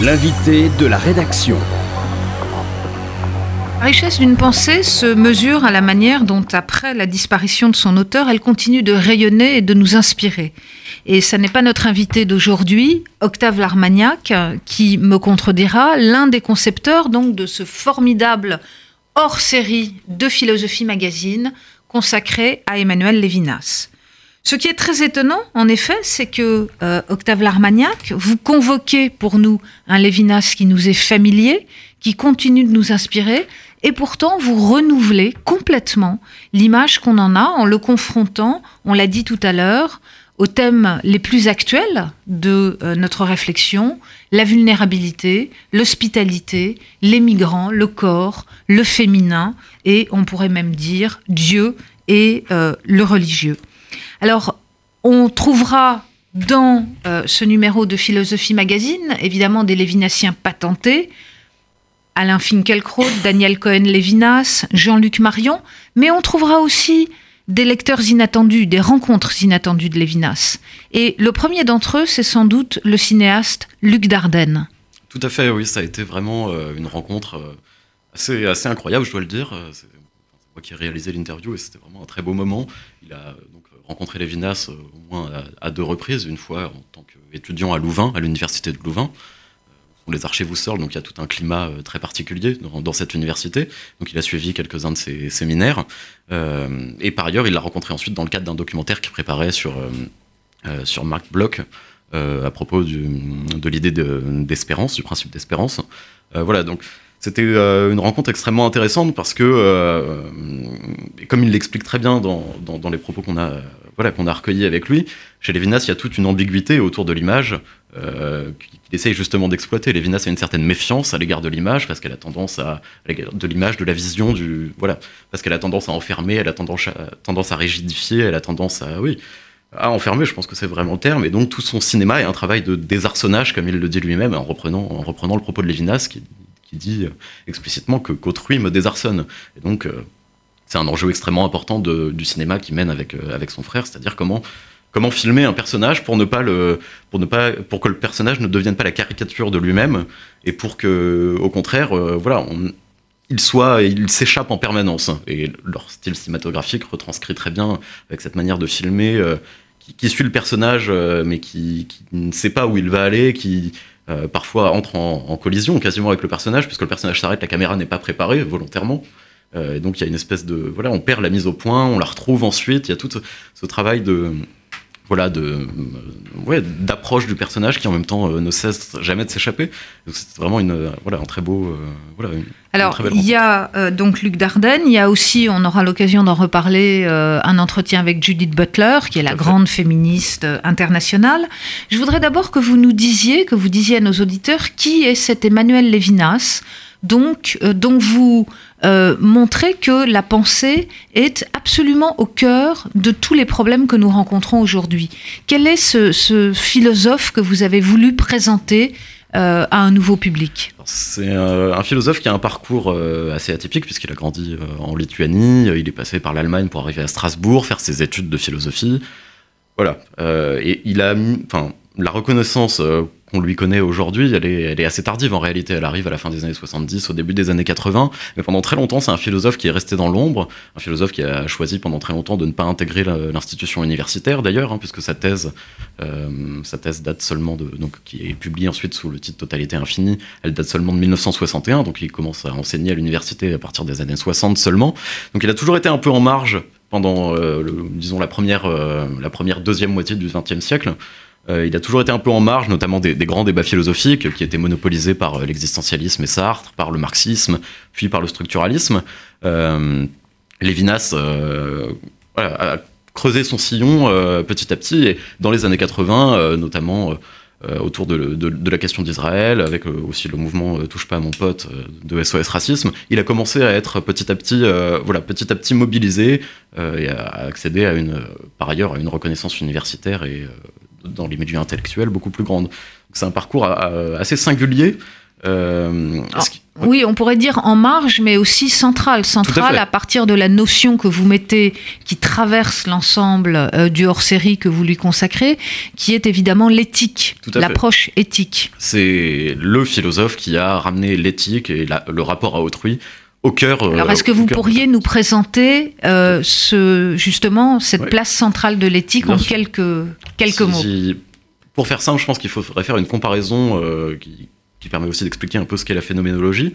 L'invité de la rédaction. La richesse d'une pensée se mesure à la manière dont, après la disparition de son auteur, elle continue de rayonner et de nous inspirer. Et ce n'est pas notre invité d'aujourd'hui, Octave Larmagnac, qui me contredira, l'un des concepteurs donc de ce formidable hors-série de Philosophie Magazine consacré à Emmanuel Lévinas. Ce qui est très étonnant, en effet, c'est que euh, Octave Larmagnac, vous convoquez pour nous un Lévinas qui nous est familier, qui continue de nous inspirer, et pourtant vous renouvelez complètement l'image qu'on en a en le confrontant, on l'a dit tout à l'heure, aux thèmes les plus actuels de euh, notre réflexion, la vulnérabilité, l'hospitalité, les migrants, le corps, le féminin, et on pourrait même dire Dieu et euh, le religieux. Alors, on trouvera dans euh, ce numéro de Philosophie Magazine, évidemment, des Lévinassiens patentés, Alain Finkielkraut, Daniel Cohen-Lévinas, Jean-Luc Marion, mais on trouvera aussi des lecteurs inattendus, des rencontres inattendues de Lévinas. Et le premier d'entre eux, c'est sans doute le cinéaste Luc Dardenne. Tout à fait, oui, ça a été vraiment euh, une rencontre euh, assez, assez incroyable, je dois le dire. Qui ai réalisé l'interview et c'était vraiment un très beau moment. Il a donc rencontré Lévinas au moins à, deux reprises, une fois en tant qu'étudiant à Louvain, à l'université de Louvain les archives Husserl, donc il y a tout un climat euh, très particulier dans, cette université. Donc il a suivi quelques-uns de ses séminaires. Euh, et par ailleurs, il l'a rencontré ensuite dans le cadre d'un documentaire qu'il préparait sur, euh, sur Marc Bloch à propos de l'idée d'espérance, du principe d'espérance. voilà, donc c'était une rencontre extrêmement intéressante parce que, comme il l'explique très bien dans, dans les propos qu'on a voilà, a avec lui. Chez Lévinas, il y a toute une ambiguïté autour de l'image euh, qu'il essaye justement d'exploiter. Lévinas a une certaine méfiance à l'égard de l'image parce qu'elle a tendance à, de l'image, de la vision, du voilà, parce qu'elle a tendance à enfermer, elle a tendance à, tendance à rigidifier, elle a tendance à oui à enfermer. Je pense que c'est vraiment le terme. Et donc tout son cinéma est un travail de désarçonnage, comme il le dit lui-même, en reprenant en reprenant le propos de Lévinas qui, dit explicitement que qu'autrui me désarçonne. Et donc euh, c'est un enjeu extrêmement important du cinéma qui mène avec, euh, avec son frère, c'est-à-dire comment, comment filmer un personnage pour ne pas pour ne pas, pour que le personnage ne devienne pas la caricature de lui-même et pour que, au contraire, euh, voilà, il soit, il s'échappe en permanence. Et leur style cinématographique retranscrit très bien avec cette manière de filmer qui, suit le personnage, mais qui, ne sait pas où il va aller, qui parfois entre en, en, collision quasiment avec le personnage, puisque le personnage s'arrête, la caméra n'est pas préparée volontairement. Euh, et donc il y a une espèce de voilà, on perd la mise au point, on la retrouve ensuite. Il y a tout ce travail de voilà de euh, ouais, d'approche du personnage qui en même temps euh, ne cesse jamais de s'échapper. C'est vraiment une voilà un très beau voilà. Alors il y a donc Luc Dardenne, il y a aussi on aura l'occasion d'en reparler un entretien avec Judith Butler qui est la grande féministe internationale. Je voudrais d'abord que vous nous disiez que vous disiez à nos auditeurs qui est cet Emmanuel Lévinas donc dont vous euh, montrer que la pensée est absolument au cœur de tous les problèmes que nous rencontrons aujourd'hui. Quel est ce, philosophe que vous avez voulu présenter euh, à un nouveau public? C'est un philosophe qui a un parcours euh, assez atypique puisqu'il a grandi en Lituanie, il est passé par l'Allemagne pour arriver à Strasbourg, faire ses études de philosophie. Voilà. et il a enfin, la reconnaissance qu'on lui connaît aujourd'hui, elle est, elle est assez tardive en réalité. Elle arrive à la fin des années 70, au début des années 80. Mais pendant très longtemps, c'est un philosophe qui est resté dans l'ombre, un philosophe qui a choisi pendant très longtemps de ne pas intégrer l'institution universitaire d'ailleurs, hein, puisque sa thèse, euh, sa thèse date seulement de, donc qui est publiée ensuite sous le titre Totalité infinie. Elle date seulement de 1961, donc il commence à enseigner à l'université à partir des années 60 seulement. Donc il a toujours été un peu en marge pendant, euh, disons, la première, euh, la première deuxième moitié du XXe siècle. Euh, il a toujours été un peu en marge, notamment des, grands débats philosophiques qui étaient monopolisés par euh, l'existentialisme et Sartre, par le marxisme, puis par le structuralisme. Euh, Lévinas a creusé son sillon petit à petit, et dans les années 80, notamment autour de, la question d'Israël, avec aussi le mouvement Touche pas à mon pote de SOS Racisme, il a commencé à être petit à petit, voilà, petit à petit mobilisé et à accéder à une, par ailleurs, à une reconnaissance universitaire et dans les milieux intellectuels beaucoup plus grandes. C'est un parcours assez singulier. Euh, oui, on pourrait dire en marge, mais aussi centrale. Centrale à, partir de la notion que vous mettez, qui traverse l'ensemble euh, du hors-série que vous lui consacrez, qui est évidemment l'éthique, l'approche éthique. C'est le philosophe qui a ramené l'éthique et le rapport à autrui au cœur. Euh, Alors, est-ce que vous pourriez nous présenter euh, ce, justement cette place centrale de l'éthique en quelques, quelques mots? Pour faire simple, je pense qu'il faudrait faire une comparaison qui qui permet aussi d'expliquer un peu ce qu'est la phénoménologie,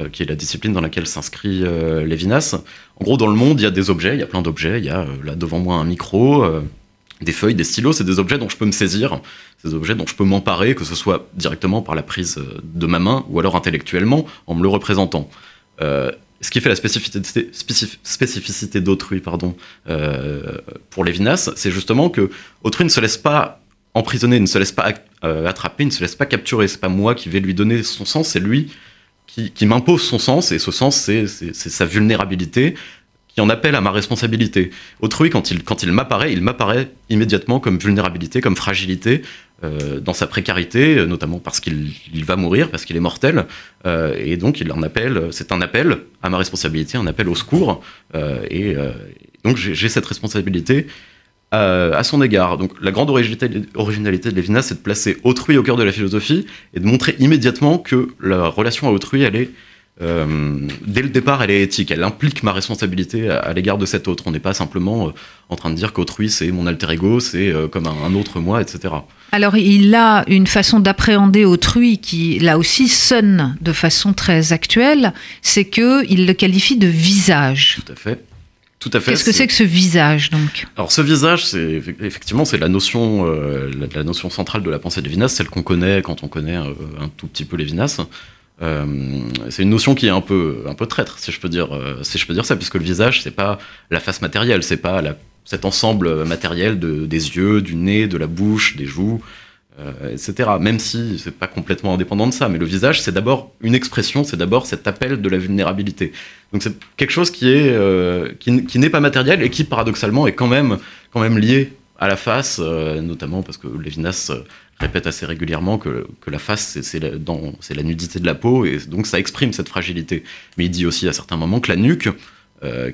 euh, qui est la discipline dans laquelle s'inscrit euh, Lévinas. En gros, dans le monde, il y a des objets, il y a plein d'objets. Il y a euh, là devant moi un micro, des feuilles, des stylos. C'est des objets dont je peux me saisir, des objets dont je peux m'emparer, que ce soit directement par la prise de ma main ou alors intellectuellement en me le représentant. Ce qui fait la spécificité, d'autrui, pardon, pour Lévinas, c'est justement que autrui ne se laisse pas emprisonné, ne se laisse pas euh, attraper, ne se laisse pas capturer. C'est pas moi qui vais lui donner son sens, c'est lui qui, m'impose son sens, et ce sens, c'est sa vulnérabilité qui en appelle à ma responsabilité. Autrui, quand il m'apparaît, il m'apparaît immédiatement comme vulnérabilité, comme fragilité, euh, dans sa précarité, notamment parce qu'il va mourir, parce qu'il est mortel, euh, et donc il en appelle, c'est un appel à ma responsabilité, un appel au secours, et donc j'ai cette responsabilité à, son égard. Donc la grande originalité, de Lévinas, c'est de placer autrui au cœur de la philosophie et de montrer immédiatement que la relation à autrui, elle est euh, dès le départ, elle est éthique, elle implique ma responsabilité à, l'égard de cet autre. On n'est pas simplement euh, en train de dire qu'autrui c'est mon alter ego, c'est euh, comme un, autre moi, etc. Alors il a une façon d'appréhender autrui qui là aussi sonne de façon très actuelle, c'est que il le qualifie de visage. Tout à fait. Qu'est-ce que c'est que ce visage donc? Alors ce visage, c'est effectivement c'est la notion, euh, la, notion centrale de la pensée de Lévinas, celle qu'on connaît quand on connaît un tout petit peu Lévinas. Euh, c'est une notion qui est un peu un peu traître, si je peux dire, si je peux dire ça, puisque le visage c'est pas la face matérielle, c'est pas cet ensemble matériel de, des yeux, du nez, de la bouche, des joues, euh, etc. Même si c'est pas complètement indépendant de ça, mais le visage, c'est d'abord une expression, c'est d'abord cet appel de la vulnérabilité. Donc c'est quelque chose qui est euh, qui, n'est pas matériel et qui paradoxalement est quand même quand même lié à la face, euh, notamment parce que Lévinas répète assez régulièrement que, la face, c'est la, la, nudité de la peau, et donc ça exprime cette fragilité. Mais il dit aussi à certains moments que la nuque,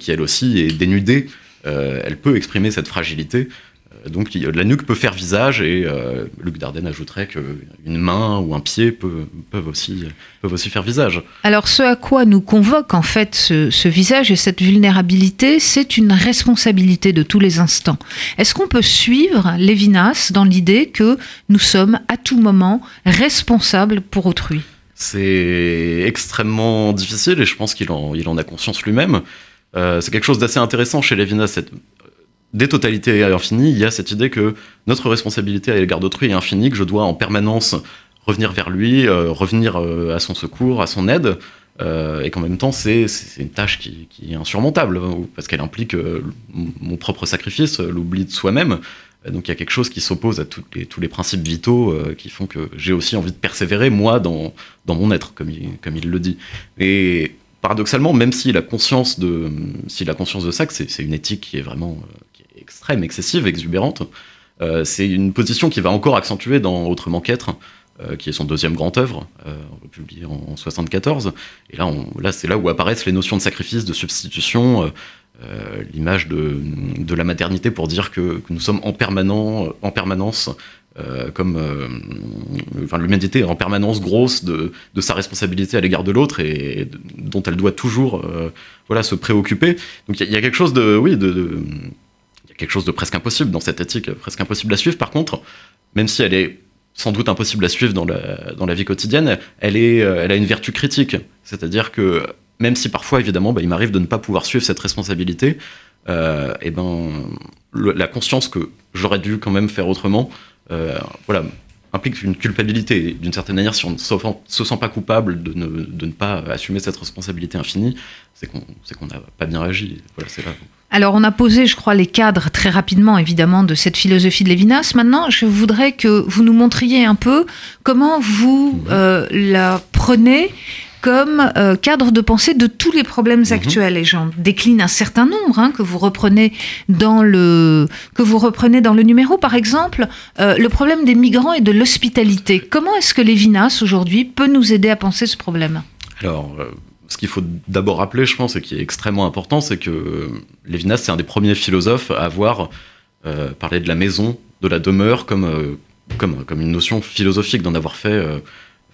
qui elle aussi est dénudée, elle peut exprimer cette fragilité. Euh, donc la nuque peut faire visage et euh, Luc Dardenne ajouterait qu'une main ou un pied peuvent, aussi, peuvent aussi faire visage. Alors ce à quoi nous convoque en fait ce, visage et cette vulnérabilité, c'est une responsabilité de tous les instants. Est-ce qu'on peut suivre Lévinas dans l'idée que nous sommes à tout moment responsables pour autrui? C'est extrêmement difficile et je pense qu'il en, il en a conscience lui-même. Euh, c'est quelque chose d'assez intéressant chez Lévinas, cette des totalités infinies, il y a cette idée que notre responsabilité à l'égard d'autrui est infinie, que je dois en permanence revenir vers lui, euh, revenir euh, à son secours, à son aide, euh, et qu'en même temps, c'est une tâche qui, est insurmontable, hein, parce qu'elle implique mon propre sacrifice, l'oubli de soi-même. Donc il y a quelque chose qui s'oppose à tous les principes vitaux qui font que j'ai aussi envie de persévérer, moi, dans, mon être, comme il, le dit. Et paradoxalement, même s'il a conscience de, s'il a conscience de ça, c'est une éthique qui est vraiment extrême, excessive, exubérante. Euh, c'est une position qui va encore accentuer dans Autrement qu'être, euh, qui est son deuxième grand œuvre, euh, publié en, 1974. 74. Et là, là c'est là où apparaissent les notions de sacrifice, de substitution, l'image de, de, la maternité pour dire que, nous sommes en, permanent, en permanence comme enfin, l'humanité est en permanence grosse de, de sa responsabilité à l'égard de l'autre et, dont elle doit toujours voilà se préoccuper. Donc il y, a quelque chose de oui de quelque chose de presque impossible dans cette éthique, presque impossible à suivre. Par contre, même si elle est sans doute impossible à suivre dans la, dans la vie quotidienne, elle, est, euh, elle a une vertu critique. C'est-à-dire que même si parfois, évidemment, bah, il m'arrive de ne pas pouvoir suivre cette responsabilité, euh, et ben, la conscience que j'aurais dû quand même faire autrement, euh, voilà, implique une culpabilité. D'une certaine manière, si on ne se sent pas coupable de ne, de ne pas assumer cette responsabilité infinie, c'est qu'on n'a pas bien agi. Voilà, c'est là. Alors, on a posé, je crois, les cadres très rapidement, évidemment, de cette philosophie de Lévinas. Maintenant, je voudrais que vous nous montriez un peu comment vous euh, la prenez comme euh, cadre de pensée de tous les problèmes Mhm. actuels. Et j'en décline un certain nombre hein, que vous reprenez dans le que vous reprenez dans le numéro. Par exemple, euh, le problème des migrants et de l'hospitalité. Comment est-ce que Lévinas aujourd'hui peut nous aider à penser ce problème? Alors, euh, ce qu'il faut d'abord rappeler, je pense, et qui est extrêmement important, c'est que Lévinas, c'est un des premiers philosophes à avoir euh, parlé de la maison, de la demeure, comme, euh, comme, une notion philosophique, d'en avoir fait euh,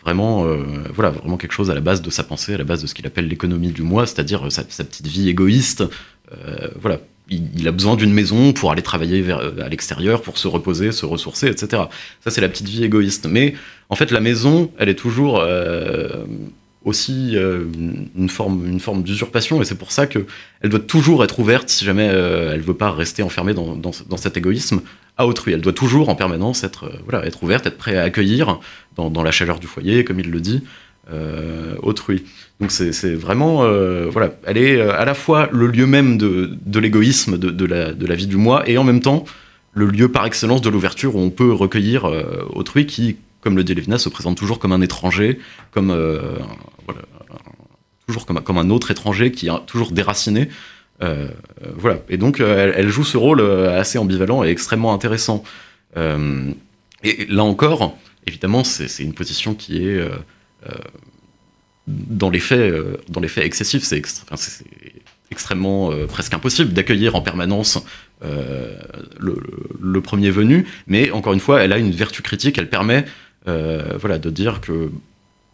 vraiment, voilà, vraiment quelque chose à la base de sa pensée, à la base de ce qu'il appelle l'économie du moi, c'est-à-dire sa, petite vie égoïste. Voilà. Il, a besoin d'une maison pour aller travailler à l'extérieur, pour se reposer, se ressourcer, etc. Ça, c'est la petite vie égoïste. Mais en fait, la maison, elle est toujours aussi euh, une forme, une forme d'usurpation, et c'est pour ça que elle doit toujours être ouverte si jamais euh, elle veut pas rester enfermée dans, dans, cet égoïsme à autrui. Elle doit toujours en permanence être, euh, voilà, être ouverte, être prête à accueillir dans, la chaleur du foyer, comme il le dit, euh, autrui. Donc c'est vraiment, voilà, elle est à la fois le lieu même de, de l'égoïsme, de, la, de la vie du moi, et en même temps le lieu par excellence de l'ouverture où on peut recueillir autrui qui, comme le dit Lévinas, se présente toujours comme un étranger, comme euh, toujours comme, un autre étranger qui est toujours déraciné. Euh, euh, voilà. Et donc, euh, elle, joue ce rôle assez ambivalent et extrêmement intéressant. Et là encore, évidemment, c'est une position qui est, dans les faits, dans les faits excessif. C'est extrêmement presque impossible d'accueillir en permanence le, le- premier venu. Mais encore une fois, elle a une vertu critique. Elle permet, voilà, de dire que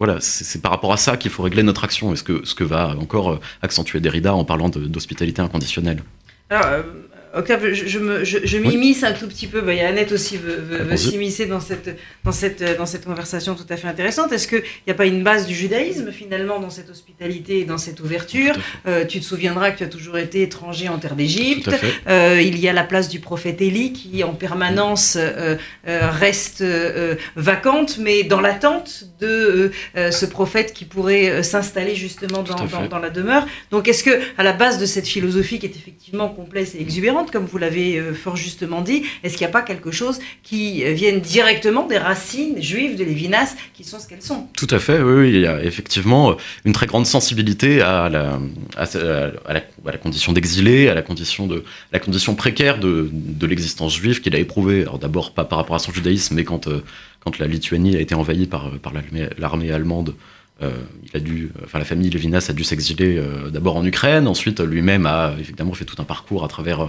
voilà, c'est par rapport à ça qu'il faut régler notre action, et ce que, ce que va encore euh, accentuer Derrida en parlant d'hospitalité inconditionnelle. Euh, Octave, je, je je- Oui. m'immisce un tout petit peu. Bah, il y a Annette aussi veut, veut- veut s'immiscer dans cette, dans, cette, dans cette conversation tout à fait intéressante. Est-ce qu'il n'y a pas une base du judaïsme finalement dans cette hospitalité et dans cette ouverture? Euh, Tu te souviendras que tu as toujours été étranger en terre d'Égypte. Euh, il y a la place du prophète Élie qui en permanence euh, reste vacante, mais dans l'attente de ce prophète qui pourrait s'installer justement dans- dans la demeure. Donc est-ce que à la base de cette philosophie qui est effectivement complexe et exubérante, comme vous l'avez euh, fort justement dit, est-ce qu'il n'y a pas quelque chose qui euh, vienne directement des racines juives de Lévinas qui sont ce qu'elles sont? Tout à fait, oui, il y a effectivement une très grande sensibilité à la, condition d'exilé, à la condition, de, la condition précaire de, l'existence juive qu'il a éprouvée. Alors d'abord pas par rapport à son judaïsme, mais quand, euh, la Lituanie a été envahie par, l'armée- allemande, euh, il a dû, enfin la famille Lévinas a dû s'exiler euh, d'abord en Ukraine, ensuite lui-même a évidemment fait tout un parcours à travers, euh,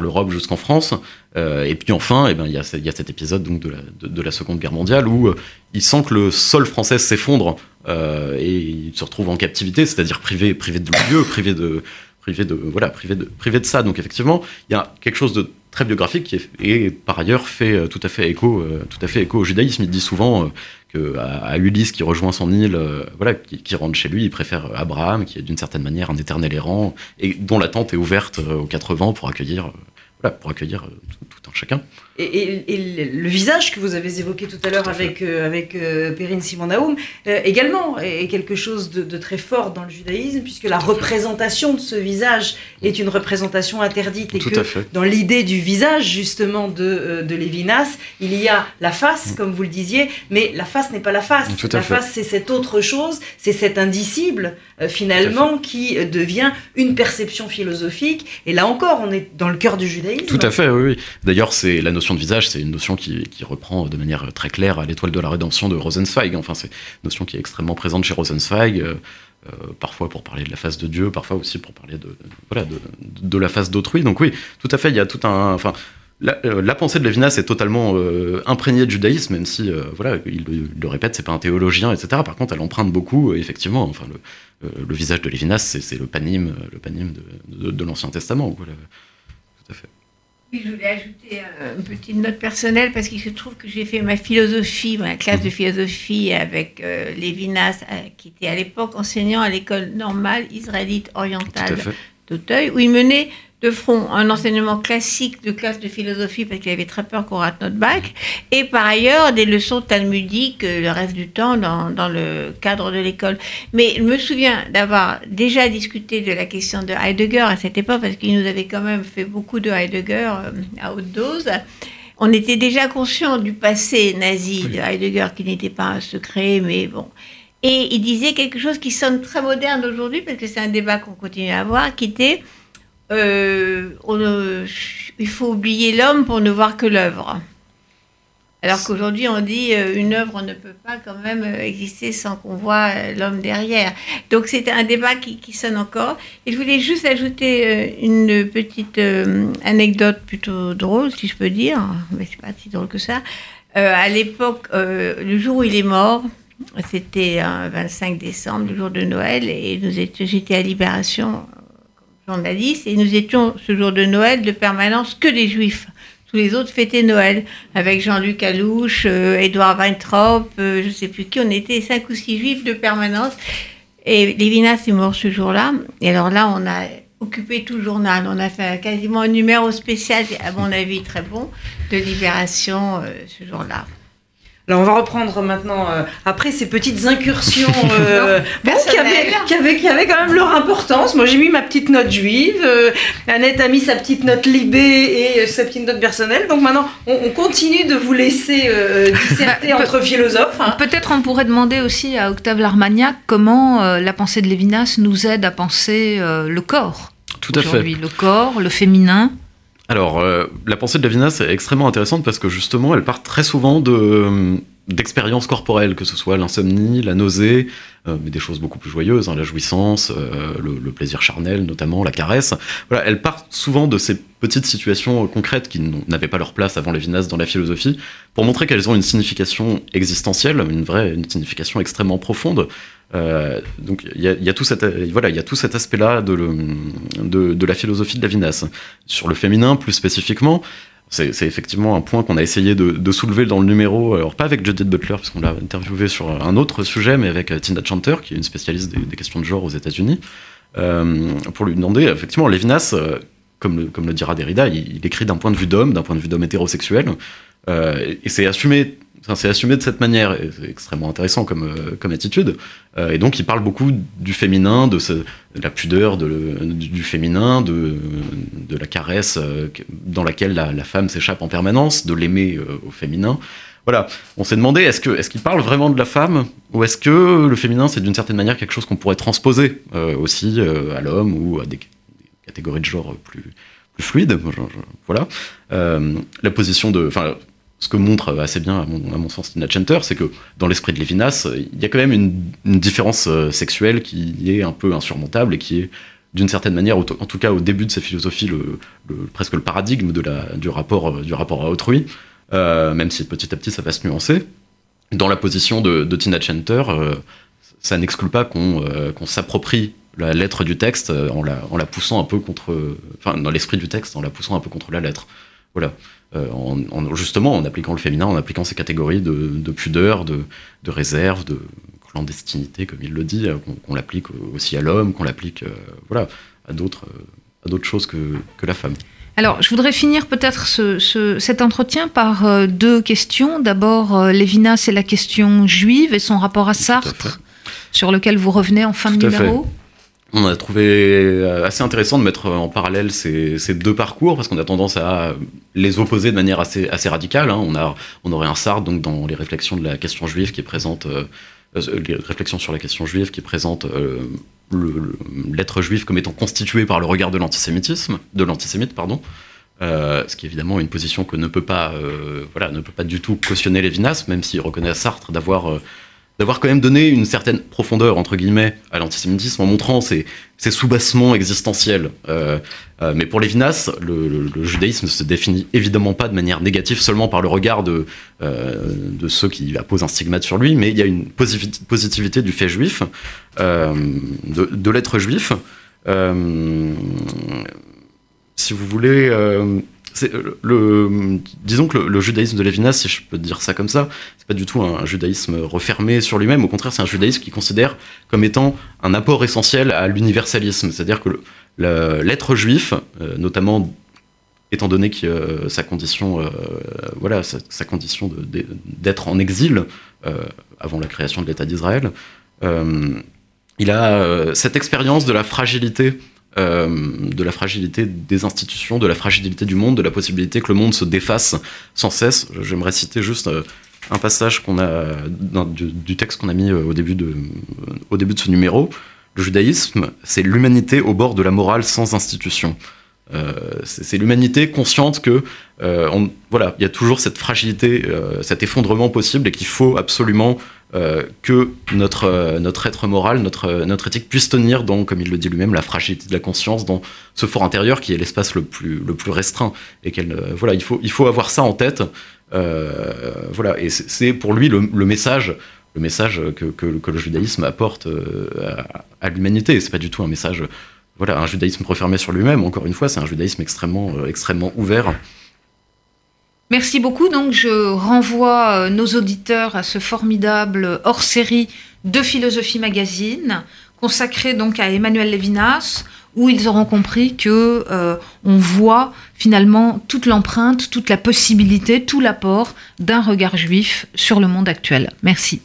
l'Europe jusqu'en France, Euh, et puis enfin, eh ben, il y, a cet épisode donc, de, la, de, de la Seconde Guerre mondiale où euh, il sent que le sol français s'effondre euh, et il se retrouve en captivité, c'est-à-dire privé, privé de lieu, privé de, privé de, voilà, privé de, privé de ça. Donc effectivement, il y a quelque chose de très biographique qui est, et par ailleurs fait euh, tout à fait écho, euh, tout à fait écho au judaïsme. Il dit souvent euh, que à, à Ulysse qui rejoint son île, voilà, qui, qui rentre chez lui, il préfère Abraham, qui est d'une certaine manière un éternel errant et dont la tente est ouverte aux quatre vents pour accueillir, voilà, pour accueillir euh, tout, tout un chacun. Et, et- et le- visage que vous avez évoqué tout à l'heure avec, euh, avec euh, Perrine Simon Naoum, euh, également est, quelque chose de, de très fort dans le judaïsme, puisque la représentation de ce visage est une représentation interdite. Et Tout que à fait. dans l'idée du visage, justement, de, euh, de Lévinas, il y a la face, comme vous le disiez, mais la face n'est pas la face. Mm. Tout à la face, c'est cette autre chose, c'est cet indicible, euh, finalement, qui euh, devient une perception philosophique. Et là encore, on est dans le cœur du judaïsme. Tout à fait, oui. D'ailleurs, c'est la notion de visage, c'est une notion qui, reprend de manière très claire à l'étoile de la rédemption de Rosenzweig. Enfin, c'est une notion qui est extrêmement présente chez Rosenzweig, euh, parfois pour parler de la face de Dieu, parfois aussi pour parler de, voilà, de, la face d'autrui. Donc oui, tout à fait, il y a tout un... la, euh, la pensée de Lévinas est totalement euh, imprégnée de judaïsme, même si, euh, voilà, il, le- il le répète, c'est pas un théologien, etc. Par contre, elle emprunte beaucoup, effectivement. Enfin, le, le visage de Lévinas, c'est le panime, euh, le panime de, de- de l'Ancien Testament. tout à fait. Oui, je voulais ajouter une petite note personnelle parce qu'il se trouve que j'ai fait ma philosophie, ma classe de philosophie avec Lévinas, qui était à l'époque enseignant à l'école normale israélite Tout à orientale fait. d'Auteuil, où il menait de front un enseignement classique de classe de philosophie parce qu'il avait très peur qu'on rate notre bac, et par ailleurs des leçons talmudiques euh, le reste du temps dans, dans le cadre de l'école. Mais je me souviens d'avoir déjà discuté de la question de Heidegger à cette époque parce qu'il nous avait quand même fait beaucoup de Heidegger euh, à haute dose. On était déjà conscient du passé nazi de Heidegger qui n'était pas un secret, mais bon. Et il disait quelque chose qui sonne très moderne aujourd'hui, parce que c'est un débat qu'on continue à avoir, qui était euh, il faut oublier l'homme pour ne voir que l'œuvre. Alors qu'aujourd'hui, on dit euh, une œuvre ne peut pas quand même euh, exister sans qu'on voit euh, l'homme derrière. Donc c'est un débat qui, qui, sonne encore. Et je voulais juste ajouter une petite anecdote plutôt drôle, si je peux dire, mais c'est pas si drôle que ça. à l'époque, le jour où il est mort, c'était un 25 décembre, le jour de Noël, et nous étions, j'étais à Libération comme journaliste, et nous étions ce jour de Noël de permanence que des juifs tous les autres fêtaient Noël avec Jean-Luc Alouche, euh, Edouard Weintraub, euh, je ne sais plus qui. On était cinq ou six juifs de permanence. Et Lévinas est mort ce jour-là. Et alors là, on a occupé tout le journal. On a fait quasiment un numéro spécial, à mon avis très bon, de Libération euh, ce jour-là. Alors on va reprendre maintenant, euh, après ces petites incursions euh, bon, qui, avaient, qui, avaient, qui, avaient, quand même leur importance. Moi j'ai mis ma petite note juive, euh, Annette a mis sa petite note libé et euh, sa petite note personnelle. Donc maintenant on, on continue de vous laisser euh, disserter bah, entre philosophes. Hein. Peut-être on pourrait demander aussi à Octave Larmagnac comment euh, la pensée de Lévinas nous aide à penser le corps. Tout à fait. Le corps, le féminin. Alors, euh, la pensée de Levinas est extrêmement intéressante parce que justement, elle part très souvent de d'expériences corporelles, que ce soit l'insomnie, la nausée, euh, mais des choses beaucoup plus joyeuses, hein, la jouissance, euh, le, plaisir charnel notamment, la caresse. Voilà, elles partent souvent de ces petites situations concrètes qui n'avaient pas leur place avant Lévinas dans la philosophie, pour montrer qu'elles ont une signification existentielle, une vraie, une signification extrêmement profonde. Euh, donc il y, a tout cet, voilà, il y a tout cet aspect-là de, la philosophie de Lévinas. Sur le féminin, plus spécifiquement, c'est effectivement un point qu'on a essayé de, soulever dans le numéro, alors pas avec Judith Butler, puisqu'on l'a interviewé sur un autre sujet, mais avec Tina Chanter, qui est une spécialiste des, questions de genre aux États-Unis, euh, pour lui demander, effectivement, Lévinas, euh, comme, le, dira Derrida, il, écrit d'un point de vue d'homme, d'un point de vue d'homme hétérosexuel, euh, et c'est assumé c'est assumé de cette manière, c'est extrêmement intéressant comme, euh, attitude. Euh, et donc, il parle beaucoup du féminin, de, la pudeur de, du, féminin, de, la caresse euh, dans laquelle la, femme s'échappe en permanence, de l'aimer au féminin. Voilà, on s'est demandé est-ce qu'il est parle vraiment de la femme ou est-ce que le féminin c'est d'une certaine manière quelque chose qu'on pourrait transposer aussi à l'homme ou à des, catégories de genre plus, fluides. Voilà, la position de, ce que montre assez bien, à mon, sens, Tina Chenter, c'est que dans l'esprit de Lévinas, il y a quand même une, différence sexuelle qui est un peu insurmontable et qui est d'une certaine manière, en tout cas au début de sa philosophie, presque le paradigme du, rapport, à autrui, euh, même si petit à petit ça va se nuancer. Dans la position de, Tina Chenter, euh, ça n'exclut pas qu'on euh, qu s'approprie la lettre du texte en la, en la poussant un peu contre, enfin dans l'esprit du texte, en la poussant un peu contre la lettre. Voilà. Euh, en, en, justement en appliquant le féminin, en appliquant ces catégories de, de pudeur, de, de, réserve, de clandestinité, comme il le dit, qu'on qu l'applique aussi à l'homme, qu'on l'applique euh, voilà, à d'autres choses que, que la femme. Alors, je voudrais finir peut-être ce, ce, cet entretien par euh, deux questions. D'abord, euh, Lévinas et la question juive et son rapport à Sartre, à sur lequel vous revenez en fin Tout de numéro. On a trouvé assez intéressant de mettre en parallèle ces, deux parcours parce qu'on a tendance à les opposer de manière assez, radicale. Hein. On, aurait un Sartre donc, dans les réflexions de la question juive qui présente euh, les réflexions sur la question juive qui présente euh, l'être juif comme étant constitué par le regard de l'antisémitisme, de l'antisémite pardon. Euh, ce qui est évidemment une position que ne peut pas, euh, ne peut pas du tout cautionner Lévinas, même s'il reconnaît à Sartre d'avoir euh, d'avoir quand même donné une certaine profondeur entre guillemets à l'antisémitisme en montrant ses, ses soubassements existentiels. Euh, euh, mais pour Lévinas, le, judaïsme ne se définit évidemment pas de manière négative seulement par le regard de, euh, de ceux qui apposent un stigmate sur lui, mais il y a une positivité du fait juif, de, de l'être juif. Si vous voulez le, disons que le, judaïsme de Lévinas, si je peux dire ça comme ça, c'est pas du tout un judaïsme refermé sur lui-même. Au contraire, c'est un judaïsme qui considère comme étant un apport essentiel à l'universalisme. C'est-à-dire que l'être juif, euh, notamment étant donné euh, sa condition, euh, voilà, sa, condition d'être en exil euh, avant la création de l'État d'Israël, euh, il a euh, cette expérience de la fragilité euh, de la fragilité des institutions, de la fragilité du monde, de la possibilité que le monde se défasse sans cesse. J'aimerais citer juste euh, un passage qu'on a du, texte qu'on a mis au début de, au début de ce numéro. Le judaïsme, c'est l'humanité au bord de la morale sans institution. Euh, c'est l'humanité consciente que euh, voilà, il y a toujours cette fragilité, euh, cet effondrement possible et qu'il faut absolument que notre, notre être moral, notre, notre éthique puisse tenir dans, comme il le dit lui-même, la fragilité de la conscience, dans ce fort intérieur qui est l'espace le plus, le plus restreint. Et qu'elle, voilà, il faut, il faut avoir ça en tête. voilà, et c'est pour lui le, message le message que, que, le judaïsme apporte à, à l'humanité. C'est pas du tout un message voilà, un judaïsme refermé sur lui-même. Encore une fois, c'est un judaïsme extrêmement, euh, extrêmement ouvert. Merci beaucoup. Donc, je renvoie euh, nos auditeurs à ce formidable hors-série de Philosophie Magazine, consacré donc à Emmanuel Levinas, où ils auront compris que euh, on voit finalement toute l'empreinte, toute la possibilité, tout l'apport d'un regard juif sur le monde actuel. Merci.